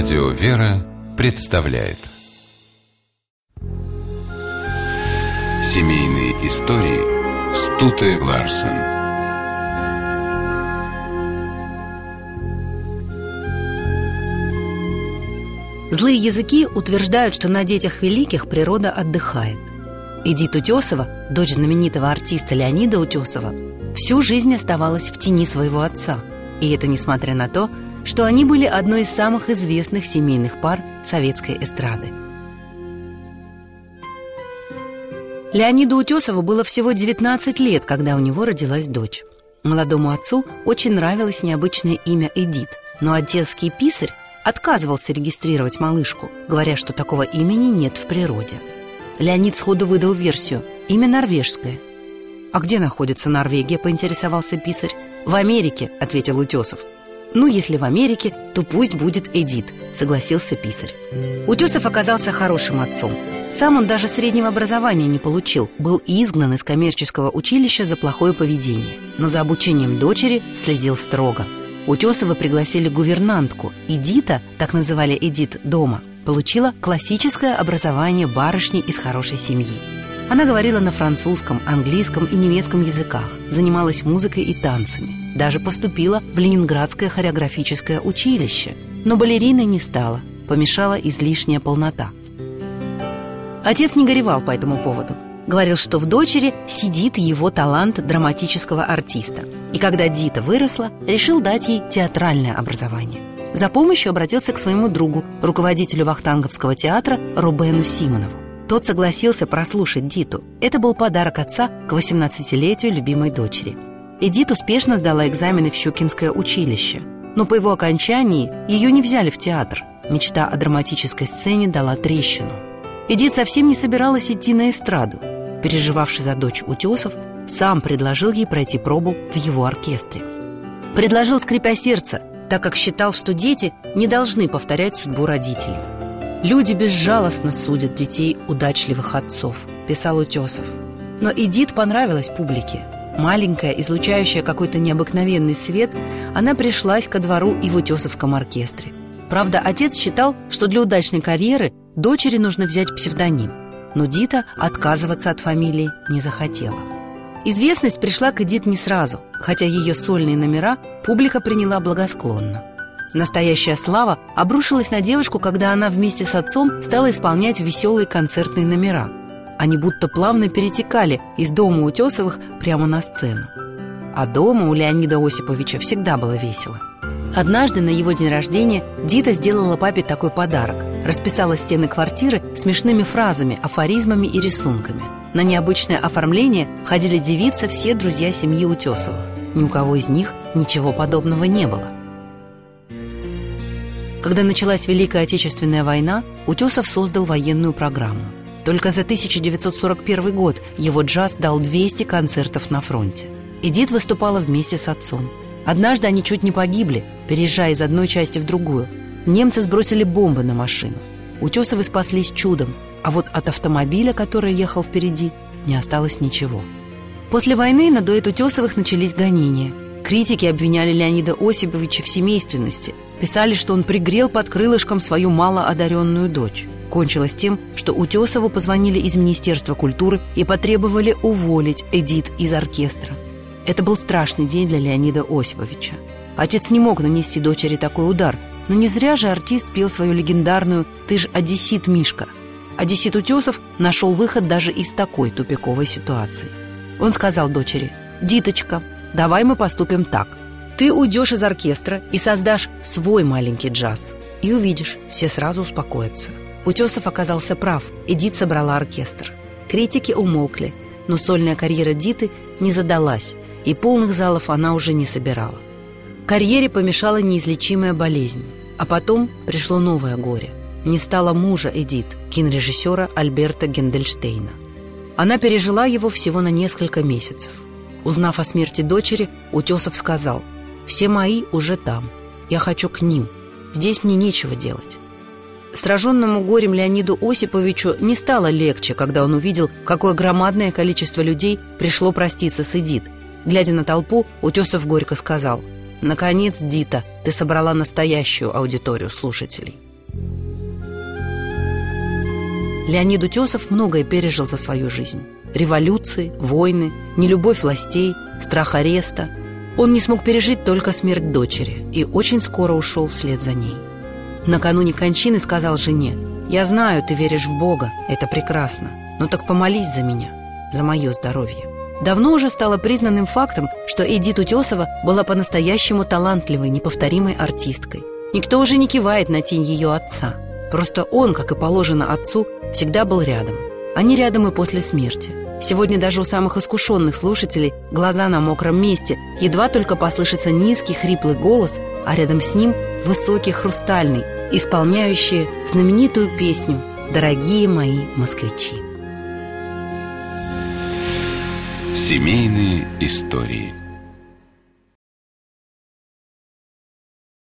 Радио «Вера» представляет Семейные истории Стуты Ларсен Злые языки утверждают, что на детях великих природа отдыхает. Эдит Утесова, дочь знаменитого артиста Леонида Утесова, всю жизнь оставалась в тени своего отца. И это несмотря на то, что они были одной из самых известных семейных пар советской эстрады. Леониду Утесову было всего 19 лет, когда у него родилась дочь. Молодому отцу очень нравилось необычное имя Эдит, но отецкий писарь отказывался регистрировать малышку, говоря, что такого имени нет в природе. Леонид сходу выдал версию – имя норвежское. «А где находится Норвегия?» – поинтересовался писарь. «В Америке», – ответил Утесов. «Ну, если в Америке, то пусть будет Эдит», — согласился писарь. Утесов оказался хорошим отцом. Сам он даже среднего образования не получил, был изгнан из коммерческого училища за плохое поведение, но за обучением дочери следил строго. Утесова пригласили гувернантку. Эдита, так называли Эдит дома, получила классическое образование барышни из хорошей семьи. Она говорила на французском, английском и немецком языках, занималась музыкой и танцами. Даже поступила в Ленинградское хореографическое училище. Но балериной не стала, помешала излишняя полнота. Отец не горевал по этому поводу. Говорил, что в дочери сидит его талант драматического артиста. И когда Дита выросла, решил дать ей театральное образование. За помощью обратился к своему другу, руководителю Вахтанговского театра Рубену Симонову. Тот согласился прослушать Диту. Это был подарок отца к 18-летию любимой дочери. Эдит успешно сдала экзамены в Щукинское училище. Но по его окончании ее не взяли в театр. Мечта о драматической сцене дала трещину. Эдит совсем не собиралась идти на эстраду. Переживавший за дочь Утесов сам предложил ей пройти пробу в его оркестре. Предложил, скрипя сердце, так как считал, что дети не должны повторять судьбу родителей. «Люди безжалостно судят детей удачливых отцов», – писал Утесов. Но Эдит понравилась публике. Маленькая, излучающая какой-то необыкновенный свет, она пришлась ко двору и в Утесовском оркестре. Правда, отец считал, что для удачной карьеры дочери нужно взять псевдоним. Но Дита отказываться от фамилии не захотела. Известность пришла к Эдит не сразу, хотя ее сольные номера публика приняла благосклонно. Настоящая слава обрушилась на девушку, когда она вместе с отцом стала исполнять веселые концертные номера. Они будто плавно перетекали из дома Утесовых прямо на сцену. А дома у Леонида Осиповича всегда было весело. Однажды на его день рождения Дита сделала папе такой подарок. Расписала стены квартиры смешными фразами, афоризмами и рисунками. На необычное оформление ходили девицы все друзья семьи Утесовых. Ни у кого из них ничего подобного не было. Когда началась Великая Отечественная война, Утесов создал военную программу. Только за 1941 год его джаз дал 200 концертов на фронте. Эдит выступала вместе с отцом. Однажды они чуть не погибли, переезжая из одной части в другую. Немцы сбросили бомбы на машину. Утесовы спаслись чудом, а вот от автомобиля, который ехал впереди, не осталось ничего. После войны на дуэт Утесовых начались гонения. Критики обвиняли Леонида Осиповича в семейственности – Писали, что он пригрел под крылышком свою малоодаренную дочь. Кончилось тем, что Утесову позвонили из Министерства культуры и потребовали уволить Эдит из оркестра. Это был страшный день для Леонида Осиповича. Отец не мог нанести дочери такой удар, но не зря же артист пел свою легендарную «Ты ж одессит, Мишка». Одессит Утесов нашел выход даже из такой тупиковой ситуации. Он сказал дочери «Диточка, давай мы поступим так. Ты уйдешь из оркестра и создашь свой маленький джаз. И увидишь, все сразу успокоятся. Утесов оказался прав, Эдит собрала оркестр. Критики умолкли, но сольная карьера Диты не задалась, и полных залов она уже не собирала. Карьере помешала неизлечимая болезнь, а потом пришло новое горе. Не стало мужа Эдит, кинорежиссера Альберта Гендельштейна. Она пережила его всего на несколько месяцев. Узнав о смерти дочери, Утесов сказал, «Все мои уже там. Я хочу к ним. Здесь мне нечего делать». Сраженному горем Леониду Осиповичу не стало легче, когда он увидел, какое громадное количество людей пришло проститься с Эдит. Глядя на толпу, Утесов горько сказал, «Наконец, Дита, ты собрала настоящую аудиторию слушателей». Леонид Утесов многое пережил за свою жизнь. Революции, войны, нелюбовь властей, страх ареста. Он не смог пережить только смерть дочери и очень скоро ушел вслед за ней. Накануне кончины сказал жене, «Я знаю, ты веришь в Бога, это прекрасно, но так помолись за меня, за мое здоровье». Давно уже стало признанным фактом, что Эдит Утесова была по-настоящему талантливой, неповторимой артисткой. Никто уже не кивает на тень ее отца. Просто он, как и положено отцу, всегда был рядом. Они рядом и после смерти. Сегодня даже у самых искушенных слушателей глаза на мокром месте, едва только послышится низкий хриплый голос, а рядом с ним высокий хрустальный, исполняющий знаменитую песню «Дорогие мои москвичи». Семейные истории